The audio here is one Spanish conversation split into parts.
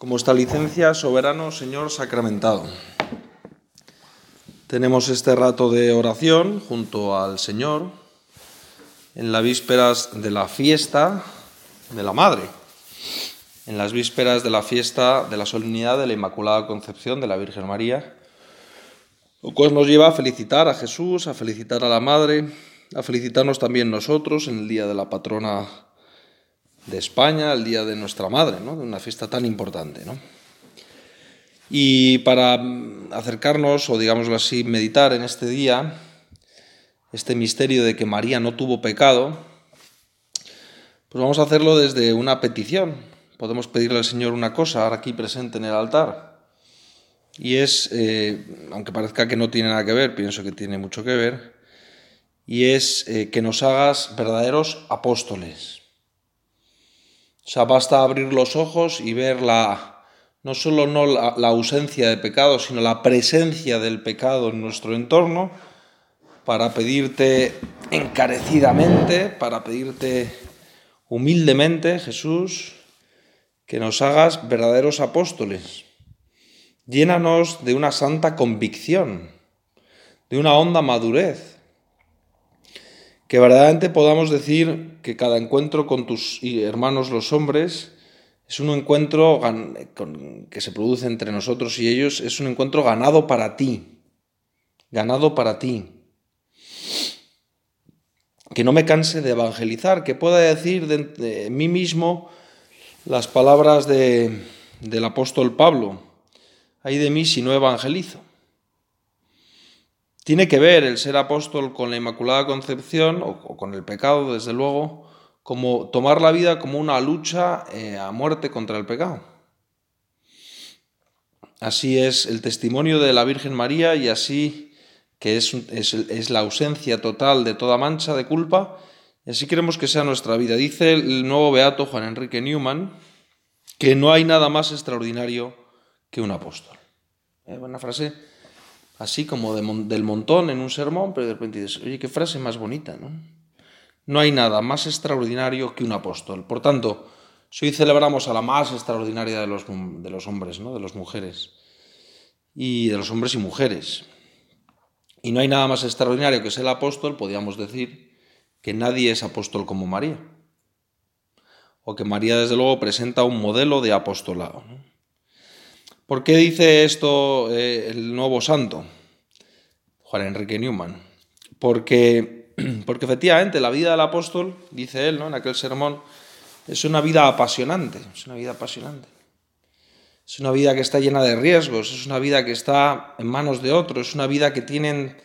Como esta licencia, soberano Señor sacramentado. Tenemos este rato de oración junto al Señor en las vísperas de la fiesta de la Madre, en las vísperas de la fiesta de la solemnidad de la Inmaculada Concepción de la Virgen María, lo cual nos lleva a felicitar a Jesús, a felicitar a la Madre, a felicitarnos también nosotros en el día de la patrona de España, el día de nuestra Madre, ¿no? de una fiesta tan importante. ¿no? Y para acercarnos, o digámoslo así, meditar en este día, este misterio de que María no tuvo pecado, pues vamos a hacerlo desde una petición. Podemos pedirle al Señor una cosa, ahora aquí presente en el altar. Y es, eh, aunque parezca que no tiene nada que ver, pienso que tiene mucho que ver, y es eh, que nos hagas verdaderos apóstoles. O sea, basta abrir los ojos y ver la, no solo no la, la ausencia de pecado, sino la presencia del pecado en nuestro entorno, para pedirte encarecidamente, para pedirte humildemente, Jesús, que nos hagas verdaderos apóstoles. Llénanos de una santa convicción, de una honda madurez, que verdaderamente podamos decir que cada encuentro con tus hermanos los hombres es un encuentro que se produce entre nosotros y ellos, es un encuentro ganado para ti, ganado para ti. Que no me canse de evangelizar, que pueda decir de, mí mismo las palabras de, del apóstol Pablo, ay de mí si no evangelizo. Tiene que ver el ser apóstol con la Inmaculada Concepción o, con el pecado, desde luego, como tomar la vida como una lucha eh, a muerte contra el pecado. Así es el testimonio de la Virgen María y así que es, es, la ausencia total de toda mancha de culpa, y así queremos que sea nuestra vida. Dice el nuevo beato Juan Enrique Newman que no hay nada más extraordinario que un apóstol. ¿Eh? Una frase así como de, del montón en un sermón, pero de repente dices, oye, qué frase más bonita, ¿no? No hay nada más extraordinario que un apóstol. Por tanto, hoy celebramos a la más extraordinaria de los, de los hombres, ¿no? de las mujeres, y de los hombres y mujeres, y no hay nada más extraordinario que ser el apóstol, podríamos decir que nadie es apóstol como María. O que María, desde luego, presenta un modelo de apostolado. ¿no? ¿Por qué dice esto eh, el nuevo santo? Juan Enrique Newman. Porque, porque efectivamente la vida del apóstol, dice él ¿no? en aquel sermón, es una vida apasionante, es una vida apasionante. Es una vida que está llena de riesgos, es una vida que está en manos de otros, es una vida que tienen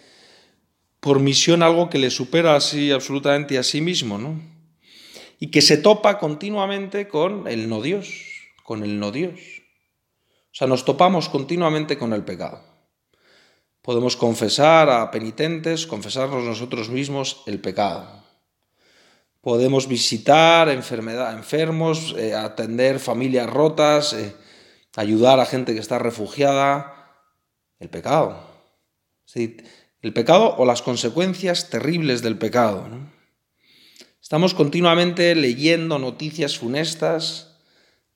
por misión algo que le supera así absolutamente a sí mismo, ¿no? Y que se topa continuamente con el no Dios, con el no Dios. O sea, nos topamos continuamente con el pecado. Podemos confesar a penitentes, confesarnos nosotros mismos el pecado. Podemos visitar enfermedad, enfermos, eh, atender familias rotas, eh, ayudar a gente que está refugiada. El pecado. Sí, el pecado o las consecuencias terribles del pecado. Estamos continuamente leyendo noticias funestas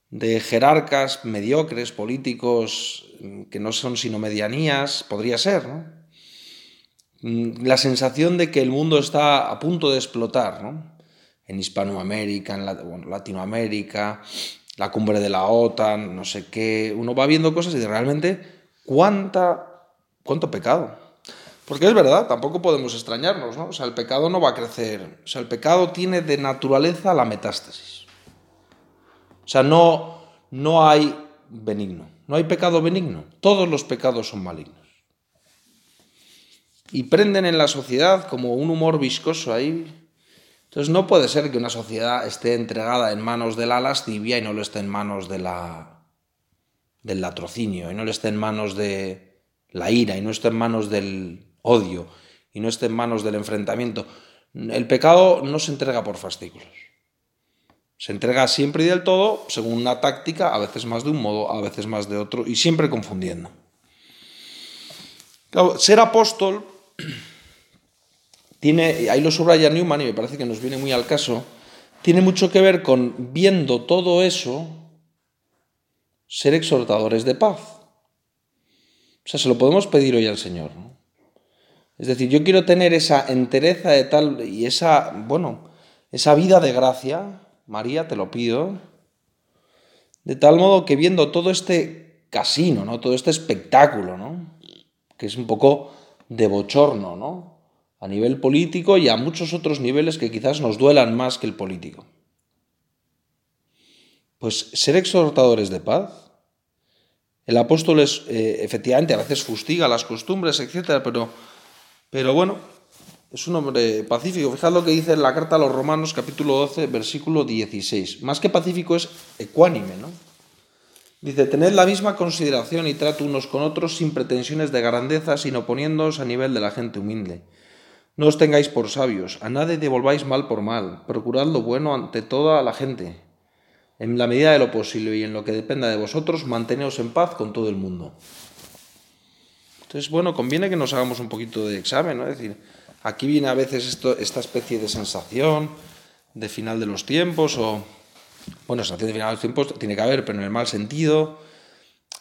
de jerarcas mediocres, políticos que no son sino medianías, podría ser, ¿no? La sensación de que el mundo está a punto de explotar, ¿no? En Hispanoamérica, en Latinoamérica, la cumbre de la OTAN, no sé qué. Uno va viendo cosas y de realmente cuánta, cuánto pecado. Porque es verdad, tampoco podemos extrañarnos, ¿no? O sea, el pecado no va a crecer. O sea, el pecado tiene de naturaleza la metástasis. O sea, no, no hay benigno, no hay pecado benigno. Todos los pecados son malignos. Y prenden en la sociedad como un humor viscoso ahí. Entonces no puede ser que una sociedad esté entregada en manos de la lascivia y no lo esté en manos de la, del latrocinio, y no lo esté en manos de la ira, y no esté en manos del odio, y no esté en manos del enfrentamiento. El pecado no se entrega por fascículos. Se entrega siempre y del todo, según una táctica, a veces más de un modo, a veces más de otro, y siempre confundiendo. Ser apóstol tiene, ahí lo subraya Newman y me parece que nos viene muy al caso, tiene mucho que ver con viendo todo eso, ser exhortadores de paz. O sea, se lo podemos pedir hoy al Señor. Es decir, yo quiero tener esa entereza de tal y esa, bueno, esa vida de gracia, María, te lo pido, de tal modo que viendo todo este casino, ¿no? Todo este espectáculo, ¿no? Que es un poco de bochorno, ¿no? A nivel político y a muchos otros niveles que quizás nos duelan más que el político. Pues ser exhortadores de paz. El apóstol es, eh, efectivamente, a veces fustiga las costumbres, etcétera, pero, pero bueno, es un hombre pacífico. Fijad lo que dice en la carta a los Romanos, capítulo 12, versículo 16. Más que pacífico es ecuánime, ¿no? Dice, tened la misma consideración y trato unos con otros sin pretensiones de grandeza, sino poniéndoos a nivel de la gente humilde. No os tengáis por sabios, a nadie devolváis mal por mal, procurad lo bueno ante toda la gente. En la medida de lo posible y en lo que dependa de vosotros, manteneos en paz con todo el mundo. Entonces, bueno, conviene que nos hagamos un poquito de examen, ¿no? Es decir, aquí viene a veces esta especie de sensación de final de los tiempos o bueno, sensación de final de los tiempos tiene que haber, pero en el mal sentido.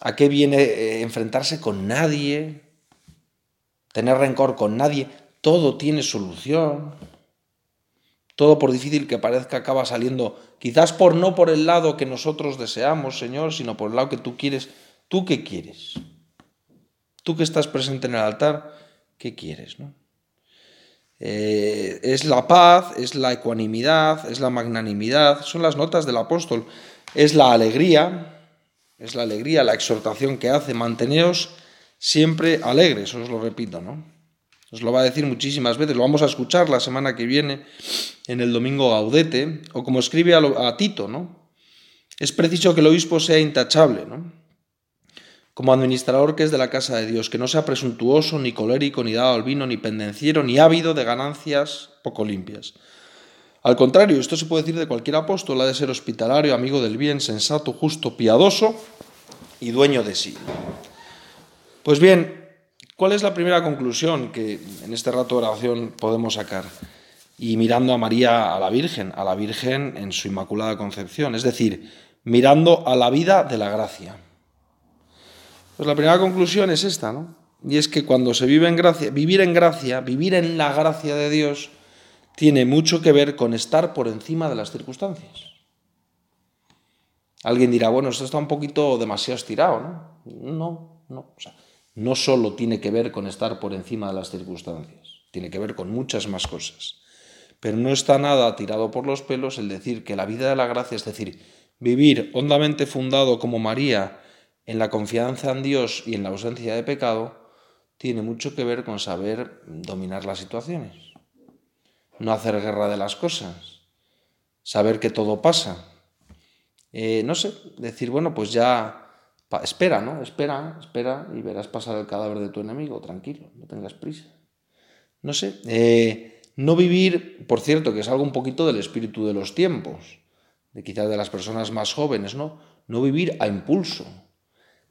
¿A qué viene eh, enfrentarse con nadie? Tener rencor con nadie. Todo tiene solución. Todo por difícil que parezca acaba saliendo, quizás por no por el lado que nosotros deseamos, Señor, sino por el lado que tú quieres. ¿Tú qué quieres? Tú que estás presente en el altar, ¿qué quieres? No? Eh, es la paz, es la ecuanimidad, es la magnanimidad, son las notas del apóstol, es la alegría, es la alegría, la exhortación que hace, manteneos siempre alegres, os lo repito, ¿no? Os lo va a decir muchísimas veces, lo vamos a escuchar la semana que viene en el domingo Gaudete, o como escribe a, a Tito, ¿no? Es preciso que el obispo sea intachable, ¿no? Como administrador que es de la casa de Dios, que no sea presuntuoso, ni colérico, ni dado al vino, ni pendenciero, ni ávido de ganancias poco limpias. Al contrario, esto se puede decir de cualquier apóstol, ha de ser hospitalario, amigo del bien, sensato, justo, piadoso y dueño de sí. Pues bien, ¿cuál es la primera conclusión que en este rato de oración podemos sacar? Y mirando a María, a la Virgen, a la Virgen en su Inmaculada Concepción, es decir, mirando a la vida de la gracia. Pues la primera conclusión es esta, ¿no? Y es que cuando se vive en gracia, vivir en gracia, vivir en la gracia de Dios, tiene mucho que ver con estar por encima de las circunstancias. Alguien dirá, bueno, esto está un poquito demasiado estirado, ¿no? No, no. O sea, no solo tiene que ver con estar por encima de las circunstancias, tiene que ver con muchas más cosas. Pero no está nada tirado por los pelos el decir que la vida de la gracia, es decir, vivir hondamente fundado como María, en la confianza en Dios y en la ausencia de pecado tiene mucho que ver con saber dominar las situaciones, no hacer guerra de las cosas, saber que todo pasa. Eh, no sé, decir, bueno, pues ya espera, ¿no? Espera, espera y verás pasar el cadáver de tu enemigo, tranquilo, no tengas prisa. No sé, eh, no vivir, por cierto, que es algo un poquito del espíritu de los tiempos, de quizás de las personas más jóvenes, ¿no? No vivir a impulso,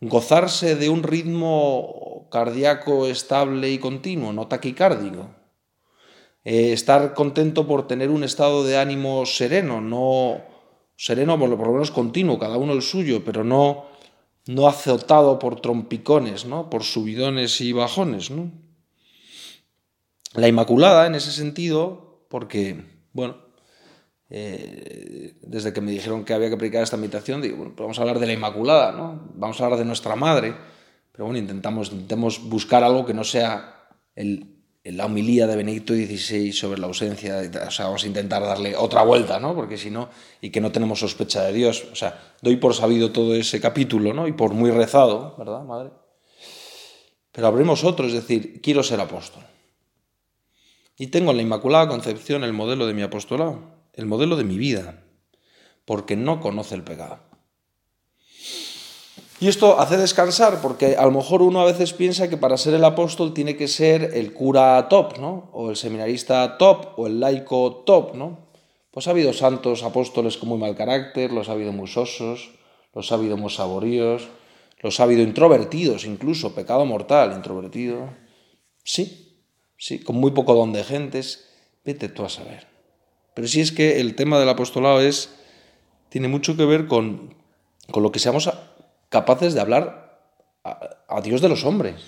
gozarse de un ritmo cardíaco estable y continuo, no taquicárdico. Eh, estar contento por tener un estado de ánimo sereno, no sereno por lo menos continuo, cada uno el suyo, pero no, no azotado por trompicones, ¿no? por subidones y bajones. ¿no? La Inmaculada, en ese sentido, porque, bueno, eh, desde que me dijeron que había que predicar esta invitación, digo, bueno, pues vamos a hablar de la Inmaculada, ¿no? Vamos a hablar de nuestra madre, pero bueno, intentamos, buscar algo que no sea la homilía de Benedicto XVI sobre la ausencia, o sea, vamos a intentar darle otra vuelta, ¿no? Porque si no, y que no tenemos sospecha de Dios, o sea, doy por sabido todo ese capítulo, ¿no? Y por muy rezado, ¿verdad, madre? Pero abrimos otro, es decir, quiero ser apóstol. Y tengo en la Inmaculada Concepción el modelo de mi apostolado el modelo de mi vida, porque no conoce el pecado. Y esto hace descansar, porque a lo mejor uno a veces piensa que para ser el apóstol tiene que ser el cura top, ¿no? O el seminarista top, o el laico top, ¿no? Pues ha habido santos apóstoles con muy mal carácter, los ha habido muy sosos, los ha habido muy saboríos, los ha habido introvertidos incluso, pecado mortal, introvertido. Sí, sí, con muy poco don de gentes, vete tú a saber. Pero sí es que el tema del apostolado es, tiene mucho que ver con, con lo que seamos capaces de hablar a, Dios de los hombres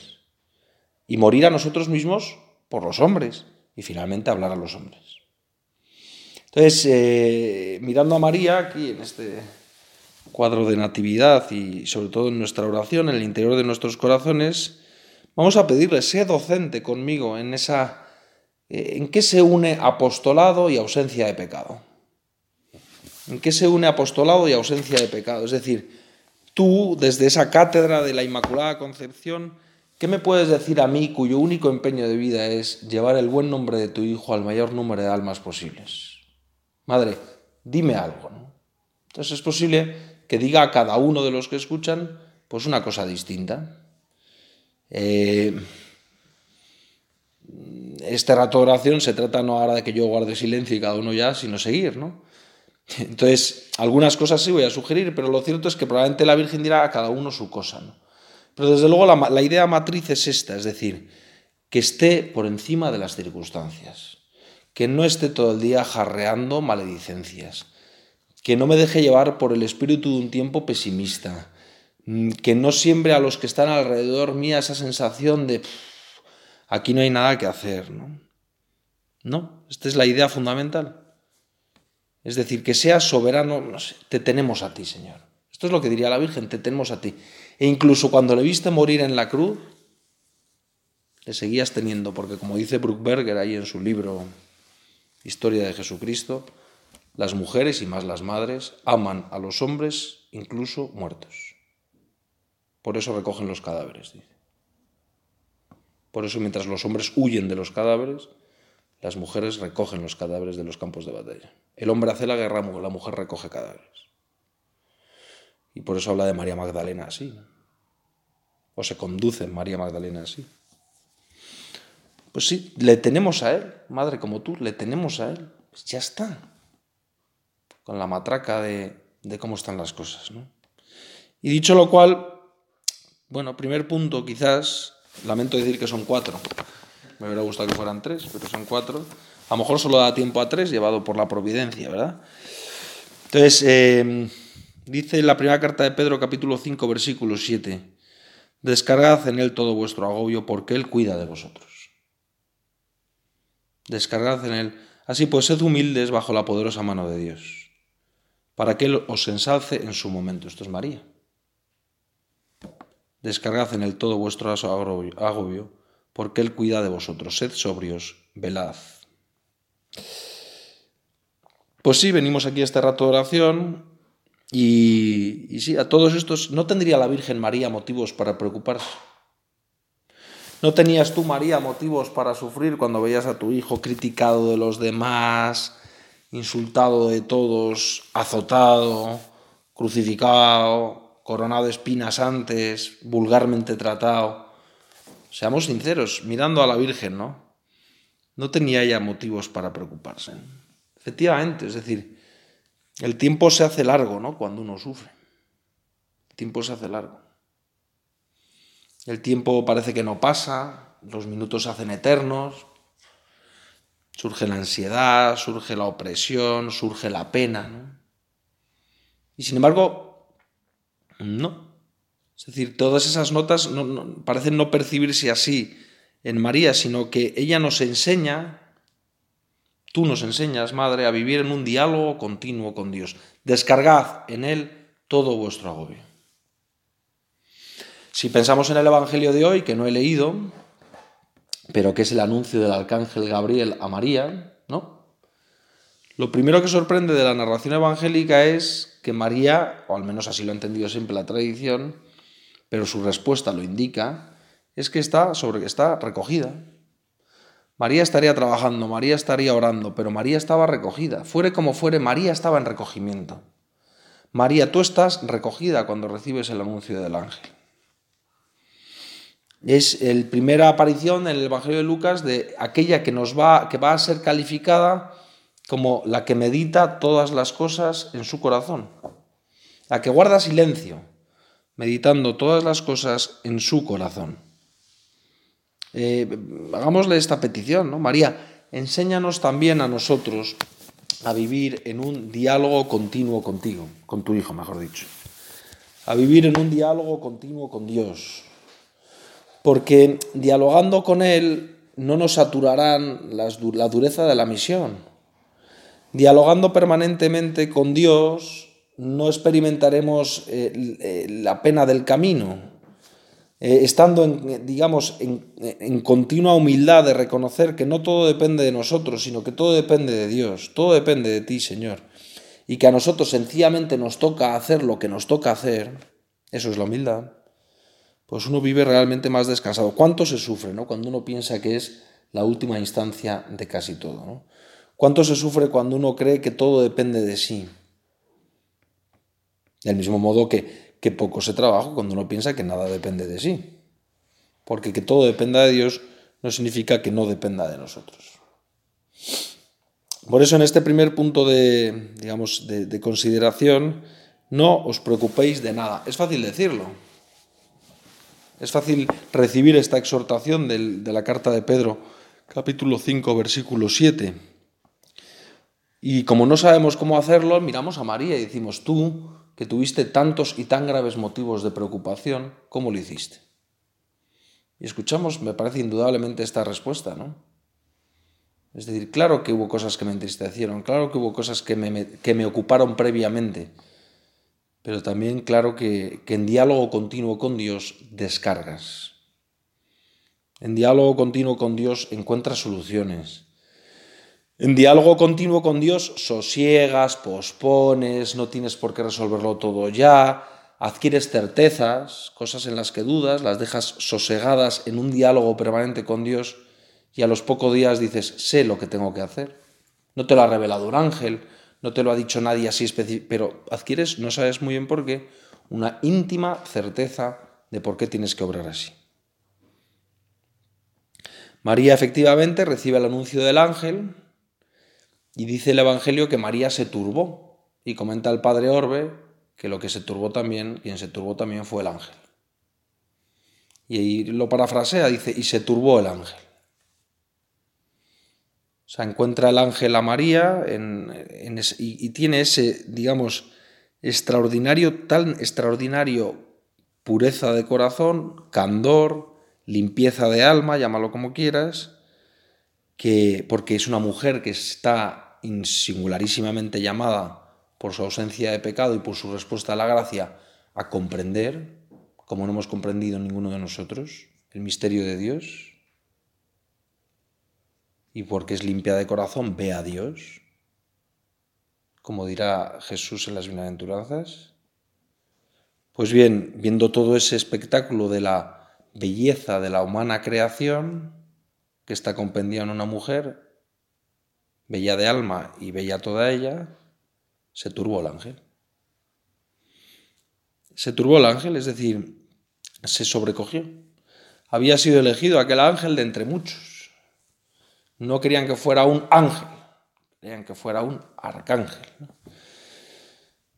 y morir a nosotros mismos por los hombres y finalmente hablar a los hombres. Entonces, eh, mirando a María aquí en este cuadro de natividad y sobre todo en nuestra oración, en el interior de nuestros corazones, vamos a pedirle, sé docente conmigo en esa... Eh, ¿En qué se une apostolado y ausencia de pecado? ¿En qué se une apostolado y ausencia de pecado? Es decir, tú, desde esa cátedra de la Inmaculada Concepción, ¿qué me puedes decir a mí cuyo único empeño de vida es llevar el buen nombre de tu hijo al mayor número de almas posibles? Madre, dime algo. Entonces es posible que diga a cada uno de los que escuchan pues una cosa distinta. Eh, este rato de oración se trata no ahora de que yo guarde silencio y cada uno ya, sino seguir, ¿no? Entonces, algunas cosas sí voy a sugerir, pero lo cierto es que probablemente la Virgen dirá a cada uno su cosa, ¿no? Pero desde luego la, la idea matriz es esta, es decir, que esté por encima de las circunstancias, que no esté todo el día jarreando maledicencias, que no me deje llevar por el espíritu de un tiempo pesimista, mm, que no siembre a los que están alrededor mía esa sensación de aquí no hay nada que hacer, ¿no? No, esta es la idea fundamental. Es decir, que seas soberano, te tenemos a ti, Señor. Esto es lo que diría la Virgen, te tenemos a ti. E incluso cuando le viste morir en la cruz, le seguías teniendo, porque como dice Bruckberger ahí en su libro Historia de Jesucristo, las mujeres y más las madres aman a los hombres incluso muertos. Por eso recogen los cadáveres, dice. Por eso mientras los hombres huyen de los cadáveres, las mujeres recogen los cadáveres de los campos de batalla. El hombre hace la guerra, la mujer recoge cadáveres. Y por eso habla de María Magdalena así. O se conduce María Magdalena así. Pues sí, le tenemos a Él, madre como tú, le tenemos a Él. Pues ya está con la matraca de, cómo están las cosas. ¿no? Y dicho lo cual, bueno, primer punto quizás, lamento decir que son cuatro, me hubiera gustado que fueran tres, pero son cuatro. A lo mejor solo da tiempo a tres, llevado por la providencia, ¿verdad? Entonces, eh, dice la primera carta de Pedro, capítulo 5, versículo 7, descargad en él todo vuestro agobio, porque él cuida de vosotros. Descargad en él. Así pues, sed humildes bajo la poderosa mano de Dios para que Él os ensalce en su momento. Esto es María. Descargad en el todo vuestro agobio, porque Él cuida de vosotros. Sed sobrios, velad. Pues sí, venimos aquí a este rato de oración y, y sí, a todos estos, ¿no tendría la Virgen María motivos para preocuparse? ¿No tenías tú, María, motivos para sufrir cuando veías a tu hijo criticado de los demás, insultado de todos, azotado, crucificado, coronado de espinas antes, vulgarmente tratado. Seamos sinceros, mirando a la Virgen, ¿no? No tenía ella motivos para preocuparse. Efectivamente, es decir, el tiempo se hace largo, ¿no? Cuando uno sufre. El tiempo se hace largo. El tiempo parece que no pasa, los minutos se hacen eternos, Surge la ansiedad, surge la opresión, surge la pena. ¿no? Y sin embargo, no. Es decir, todas esas notas parecen no percibirse así en María, sino que ella nos enseña, tú nos enseñas, Madre, a vivir en un diálogo continuo con Dios. Descargad en Él todo vuestro agobio. Si pensamos en el Evangelio de hoy, que no he leído, pero que es el anuncio del arcángel Gabriel a María, ¿no? Lo primero que sorprende de la narración evangélica es que María, o al menos así lo ha entendido siempre la tradición, pero su respuesta lo indica, es que está sobre está recogida. María estaría trabajando, María estaría orando, pero María estaba recogida. Fuere como fuere, María estaba en recogimiento. María, tú estás recogida cuando recibes el anuncio del ángel. Es la primera aparición en el Evangelio de Lucas de aquella que, nos va, que va a ser calificada como la que medita todas las cosas en su corazón, la que guarda silencio, meditando todas las cosas en su corazón. Eh, hagámosle esta petición, ¿no? María, enséñanos también a nosotros a vivir en un diálogo continuo contigo, con tu Hijo, mejor dicho a vivir en un diálogo continuo con Dios. Porque dialogando con Él no nos saturarán la dureza de la misión. Dialogando permanentemente con Dios no experimentaremos eh, eh, la pena del camino, eh, estando, en, digamos, en, continua humildad de reconocer que no todo depende de nosotros, sino que todo depende de Dios, todo depende de ti, Señor, y que a nosotros sencillamente nos toca hacer lo que nos toca hacer, eso es la humildad, pues uno vive realmente más descansado. ¿Cuánto se sufre ¿no? cuando uno piensa que es la última instancia de casi todo? ¿no? ¿Cuánto se sufre cuando uno cree que todo depende de sí? Del mismo modo que poco se trabaja cuando uno piensa que nada depende de sí. Porque que todo dependa de Dios no significa que no dependa de nosotros. Por eso en este primer punto de, digamos, de, consideración, no os preocupéis de nada. Es fácil decirlo. Es fácil recibir esta exhortación de la carta de Pedro, capítulo 5, versículo 7. Y como no sabemos cómo hacerlo, miramos a María y decimos, tú, que tuviste tantos y tan graves motivos de preocupación, ¿cómo lo hiciste? Y escuchamos, me parece indudablemente esta respuesta, ¿no? Es decir, claro que hubo cosas que me entristecieron, claro que hubo cosas que me, que me ocuparon previamente, pero también claro que, que en diálogo continuo con Dios descargas. En diálogo continuo con Dios encuentras soluciones. En diálogo continuo con Dios sosiegas, pospones, no tienes por qué resolverlo todo ya, adquieres certezas, cosas en las que dudas, las dejas sosegadas en un diálogo permanente con Dios y a los pocos días dices, sé lo que tengo que hacer. No te lo ha revelado un ángel, no te lo ha dicho nadie así específico, pero adquieres, no sabes muy bien por qué, una íntima certeza de por qué tienes que obrar así. María efectivamente recibe el anuncio del ángel, y dice el Evangelio que María se turbó. Y comenta el padre Orbe que lo que se turbó también, quien se turbó también fue el ángel. Y ahí lo parafrasea, dice, y se turbó el ángel. O sea, encuentra el ángel a María y, y, tiene ese, digamos, extraordinario, tan extraordinario pureza de corazón, candor, limpieza de alma, llámalo como quieras, que porque es una mujer que está singularísimamente llamada por su ausencia de pecado y por su respuesta a la gracia a comprender, como no hemos comprendido ninguno de nosotros, el misterio de Dios. Y porque es limpia de corazón, ve a Dios, como dirá Jesús en las bienaventuranzas. Pues bien, viendo todo ese espectáculo de la belleza de la humana creación, que está compendiada en una mujer, bella de alma y bella toda ella, se turbó el ángel. Se turbó el ángel, es decir, se sobrecogió. Había sido elegido aquel ángel de entre muchos. No querían que fuera un ángel, querían que fuera un arcángel.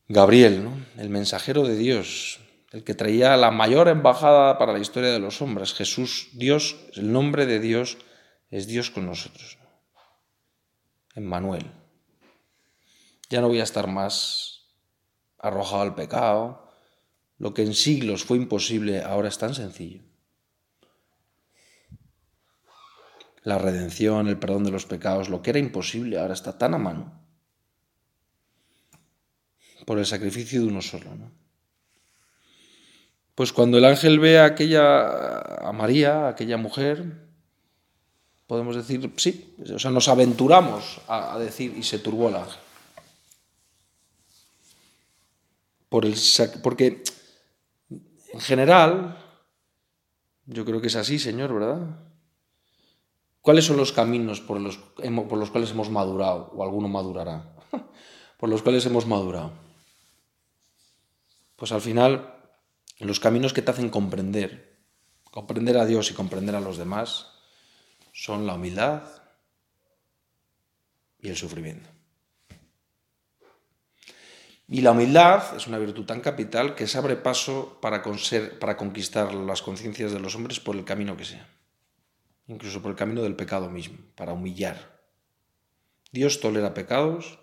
Gabriel, el mensajero de Dios, el que traía la mayor embajada para la historia de los hombres. Jesús, Dios, el nombre de Dios es Dios con nosotros en Manuel. Ya no voy a estar más arrojado al pecado. Lo que en siglos fue imposible ahora es tan sencillo. La redención, el perdón de los pecados, lo que era imposible ahora está tan a mano por el sacrificio de uno solo. Pues cuando el ángel ve a aquella, a María, a aquella mujer, podemos decir, sí, o sea, nos aventuramos a, decir y se turbó el. Por el, porque en general, yo creo que es así, Señor, ¿verdad? ¿Cuáles son los caminos por los, por los cuales hemos madurado, o alguno madurará? por los cuales hemos madurado. Pues al final, los caminos que te hacen comprender, comprender a Dios y comprender a los demás, son la humildad y el sufrimiento. Y la humildad es una virtud tan capital que se abre paso para, para conquistar las conciencias de los hombres por el camino que sea, incluso por el camino del pecado mismo, para humillar. Dios tolera pecados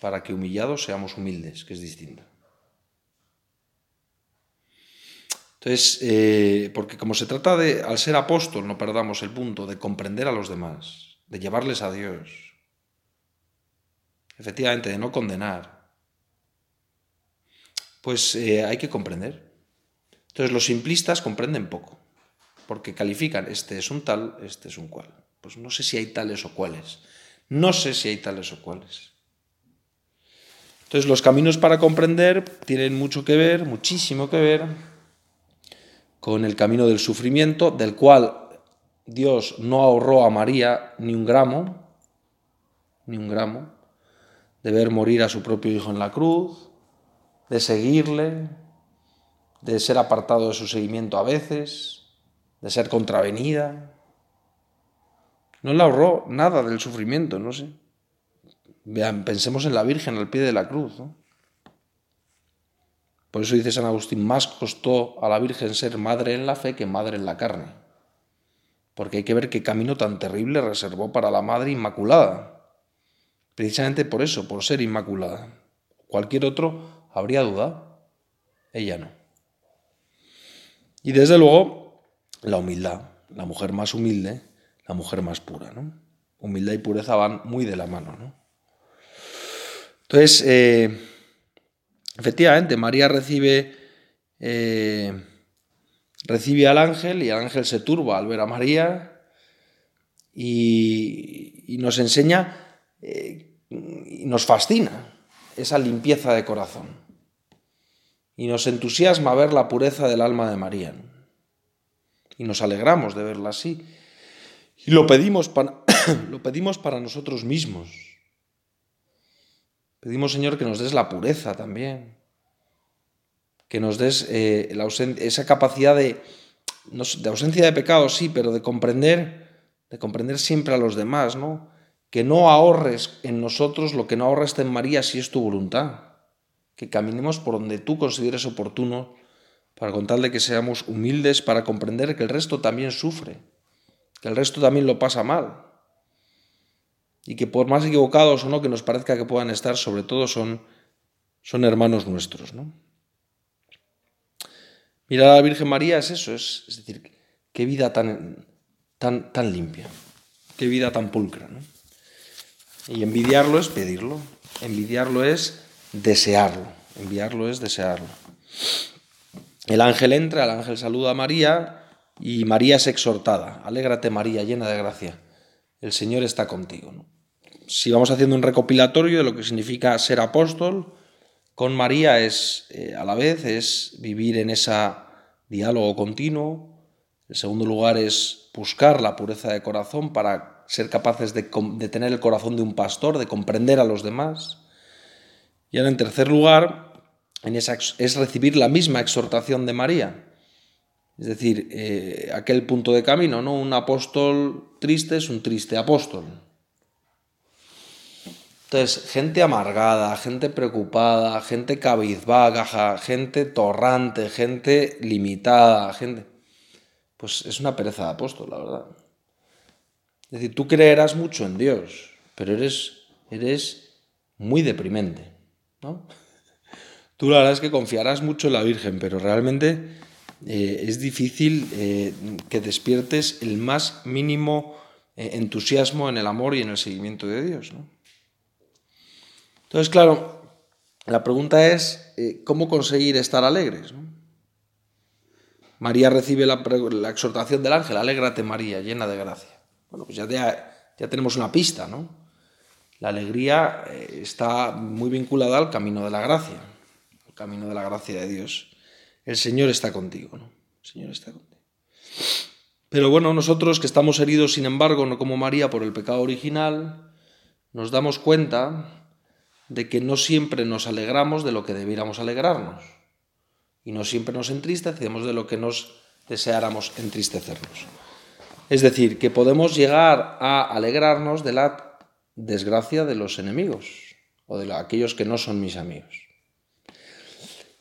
para que humillados seamos humildes, que es distinto. Entonces, eh, porque como se trata de, al ser apóstol, no perdamos el punto de comprender a los demás, de llevarles a Dios, efectivamente, de no condenar, pues eh, hay que comprender. Entonces, los simplistas comprenden poco, porque califican, este es un tal, este es un cual. Pues no sé si hay tales o cuales. No sé si hay tales o cuales. Entonces, los caminos para comprender tienen mucho que ver, muchísimo que ver, con el camino del sufrimiento, del cual Dios no ahorró a María ni un gramo, ni un gramo, de ver morir a su propio hijo en la cruz, de seguirle, de ser apartado de su seguimiento a veces, de ser contravenida. No le ahorró nada del sufrimiento, no sé. Vean, pensemos en la Virgen al pie de la cruz. Por eso dice San Agustín, más costó a la Virgen ser madre en la fe que madre en la carne. Porque hay que ver qué camino tan terrible reservó para la Madre Inmaculada. Precisamente por eso, por ser Inmaculada. Cualquier otro habría duda, ella no. Y desde luego, la humildad, la mujer más humilde, la mujer más pura, ¿no? Humildad y pureza van muy de la mano, ¿no? Entonces, eh, efectivamente, María recibe, eh, recibe al ángel y el ángel se turba al ver a María y, nos enseña eh, y nos fascina esa limpieza de corazón y nos entusiasma ver la pureza del alma de María. Y nos alegramos de verla así. Y lo pedimos para, lo pedimos para nosotros mismos. Pedimos, Señor, que nos des la pureza también. Que nos des eh, esa capacidad de, de ausencia de pecado, sí, pero de comprender, de comprender siempre a los demás, ¿no? Que no ahorres en nosotros lo que no ahorres en María si es tu voluntad que caminemos por donde tú consideres oportuno, para contarle que seamos humildes, para comprender que el resto también sufre, que el resto también lo pasa mal, y que por más equivocados o no que nos parezca que puedan estar, sobre todo son, son hermanos nuestros. ¿no? Mirar a la Virgen María es eso, es, decir, qué vida tan, tan, tan limpia, qué vida tan pulcra. ¿no? Y envidiarlo es pedirlo, envidiarlo es desearlo. Enviarlo es desearlo. El ángel entra, el ángel saluda a María y María es exhortada. Alégrate María, llena de gracia. El Señor está contigo. Si vamos haciendo un recopilatorio de lo que significa ser apóstol, con María es eh, a la vez es vivir en ese diálogo continuo. En segundo lugar es buscar la pureza de corazón para ser capaces de, tener el corazón de un pastor, de comprender a los demás. Y ahora, en tercer lugar, es recibir la misma exhortación de María. Es decir, eh, aquel punto de camino, ¿no? Un apóstol triste es un triste apóstol. Entonces, gente amargada, gente preocupada, gente cabizbaja, gente torrante, gente limitada, gente... Pues es una pereza de apóstol, la verdad. Es decir, tú creerás mucho en Dios, pero eres, eres muy deprimente. ¿no? Tú la verdad es que confiarás mucho en la Virgen, pero realmente eh, es difícil eh, que despiertes el más mínimo eh, entusiasmo en el amor y en el seguimiento de Dios. Entonces, claro, la pregunta es cómo conseguir estar alegres. María recibe la, exhortación del ángel, alégrate María, llena de gracia. Bueno, pues ya, ya tenemos una pista, ¿no? La alegría está muy vinculada al camino de la gracia, al camino de la gracia de Dios. El Señor está contigo, ¿no? Señor está contigo. Pero bueno, nosotros que estamos heridos, sin embargo, no como María por el pecado original, nos damos cuenta de que no siempre nos alegramos de lo que debiéramos alegrarnos. Y no siempre nos entristecemos de lo que nos deseáramos entristecernos. Es decir, que podemos llegar a alegrarnos de la desgracia de los enemigos o de aquellos que no son mis amigos.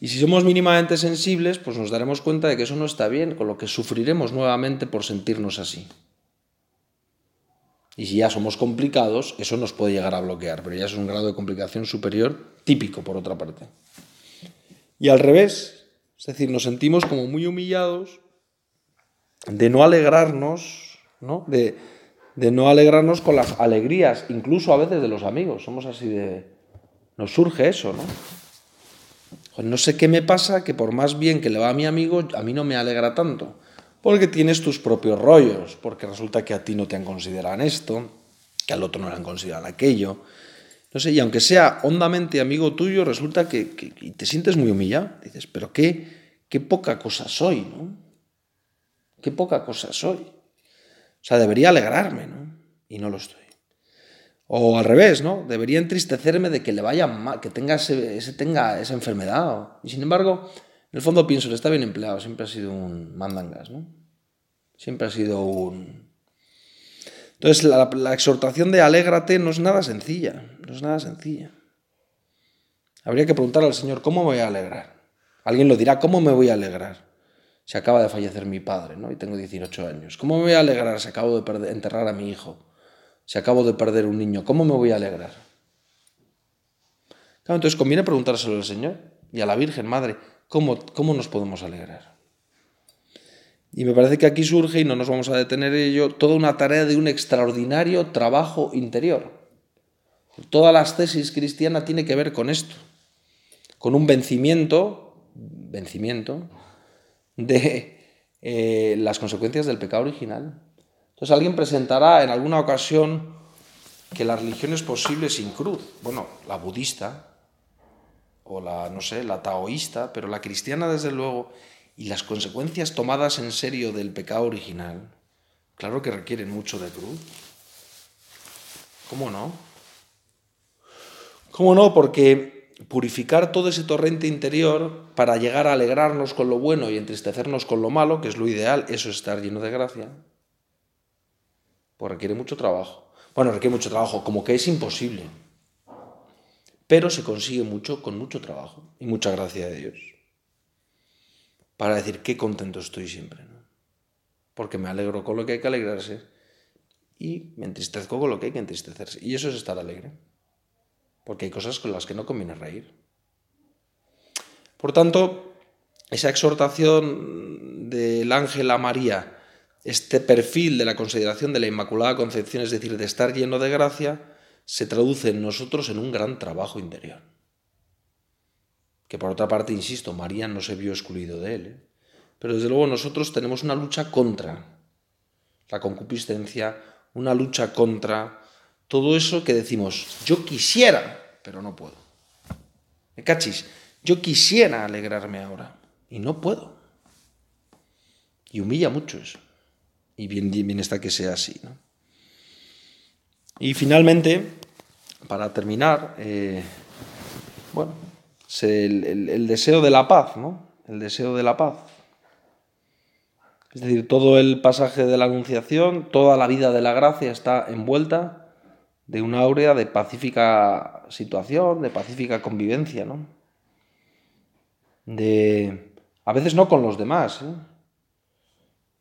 Y si somos mínimamente sensibles, pues nos daremos cuenta de que eso no está bien, con lo que sufriremos nuevamente por sentirnos así. Y si ya somos complicados, eso nos puede llegar a bloquear, pero ya es un grado de complicación superior típico, por otra parte. Y al revés, Es decir, nos sentimos como muy humillados de no alegrarnos, ¿no? De, no alegrarnos con las alegrías, incluso a veces de los amigos. Somos así de... Nos surge eso, ¿no? No sé qué me pasa que por más bien que le va a mi amigo, a mí no me alegra tanto. Porque tienes tus propios rollos, porque resulta que a ti no te han considerado en esto, que al otro no le han considerado en aquello. No sé, y aunque sea hondamente amigo tuyo, resulta que, te sientes muy humillado. Dices, pero qué, qué poca cosa soy, ¿no? Qué poca cosa soy. O sea, debería alegrarme, ¿no? Y no lo estoy. O al revés, ¿no? Debería entristecerme de que le vaya mal, que tenga, ese, tenga esa enfermedad. Y sin embargo, en el fondo pienso, le está bien empleado, siempre ha sido un mandangas, ¿no? Siempre ha sido un... Entonces, la, la exhortación de alégrate no es nada sencilla, no es nada sencilla. Habría que preguntar al Señor, ¿cómo me voy a alegrar? Alguien lo dirá, ¿cómo me voy a alegrar? Se acaba de fallecer mi padre, ¿no? Y tengo 18 años. ¿Cómo me voy a alegrar si acabo de enterrar a mi hijo? Si acabo de perder un niño, ¿cómo me voy a alegrar? Entonces conviene preguntárselo al Señor y a la Virgen Madre, ¿cómo, cómo nos podemos alegrar? Y me parece que aquí surge, y no nos vamos a detener en ello, toda una tarea de un extraordinario trabajo interior. Todas las tesis cristianas tiene que ver con esto, con un vencimiento, vencimiento de eh, las consecuencias del pecado original. Entonces alguien presentará en alguna ocasión que la religión es posible sin cruz. Bueno, la budista o la, no sé, la taoísta, pero la cristiana desde luego, y las consecuencias tomadas en serio del pecado original, claro que requieren mucho de cruz. ¿Cómo no? ¿Cómo no? Porque purificar todo ese torrente interior para llegar a alegrarnos con lo bueno y entristecernos con lo malo, que es lo ideal, eso es estar lleno de gracia, pues requiere mucho trabajo. Bueno, requiere mucho trabajo, como que es imposible. Pero se consigue mucho con mucho trabajo y mucha gracia de Dios. Para decir qué contento estoy siempre. Porque me alegro con lo que hay que alegrarse y me entristezco con lo que hay que entristecerse. Y eso es estar alegre. Porque hay cosas con las que no conviene reír. Por tanto, esa exhortación del ángel a María, este perfil de la consideración de la Inmaculada Concepción, es decir, de estar lleno de gracia, se traduce en nosotros en un gran trabajo interior. Que por otra parte, insisto, María no se vio excluido de él. ¿eh? Pero desde luego nosotros tenemos una lucha contra la concupiscencia, una lucha contra todo eso que decimos, yo quisiera, pero no puedo. ¿Me cachis? Yo quisiera alegrarme ahora y no puedo. Y humilla mucho eso. Y bien, bien está que sea así. Y finalmente, para terminar, eh, bueno, el, el, deseo de la paz, ¿no? El deseo de la paz. Es decir, todo el pasaje de la Anunciación, toda la vida de la gracia está envuelta de una áurea de pacífica situación, de pacífica convivencia, ¿no? De, a veces no con los demás, ¿eh?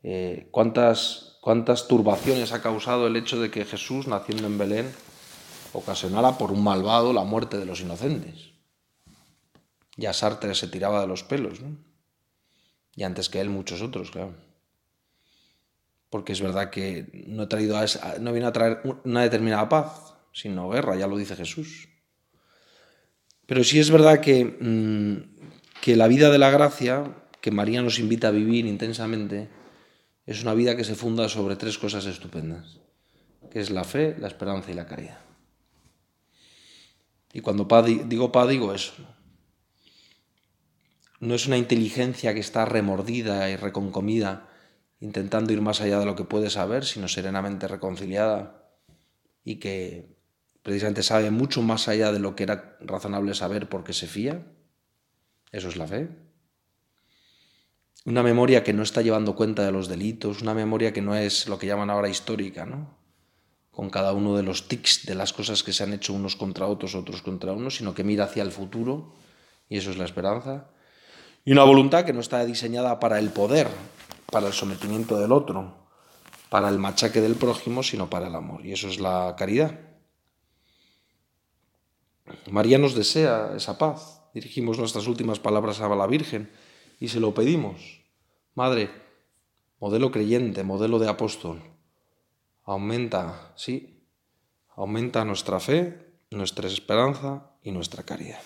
Eh, ¿cuántas, cuántas turbaciones ha causado el hecho de que Jesús, naciendo en Belén, ocasionara por un malvado la muerte de los inocentes. Ya Sartre se tiraba de los pelos, ¿no? Y antes que él muchos otros, claro. Porque es verdad que no, traído no viene a traer una determinada paz, sino guerra, ya lo dice Jesús. Pero sí es verdad que, mm, que la vida de la gracia, que María nos invita a vivir intensamente, es una vida que se funda sobre tres cosas estupendas, que es la fe, la esperanza y la caridad. Y cuando digo pa, digo eso. No es una inteligencia que está remordida y reconcomida, intentando ir más allá de lo que puede saber, sino serenamente reconciliada y que precisamente sabe mucho más allá de lo que era razonable saber porque se fía. Eso es la fe una memoria que no está llevando cuenta de los delitos, una memoria que no es lo que llaman ahora histórica, ¿no? con cada uno de los tics de las cosas que se han hecho unos contra otros, otros contra unos, sino que mira hacia el futuro, y eso es la esperanza. Y una voluntad que no está diseñada para el poder, para el sometimiento del otro, para el machaque del prójimo, sino para el amor, y eso es la caridad. María nos desea esa paz. Dirigimos nuestras últimas palabras a la Virgen y se lo pedimos. Madre, modelo creyente, modelo de apóstol, aumenta, sí, aumenta nuestra fe, nuestra esperanza y nuestra caridad.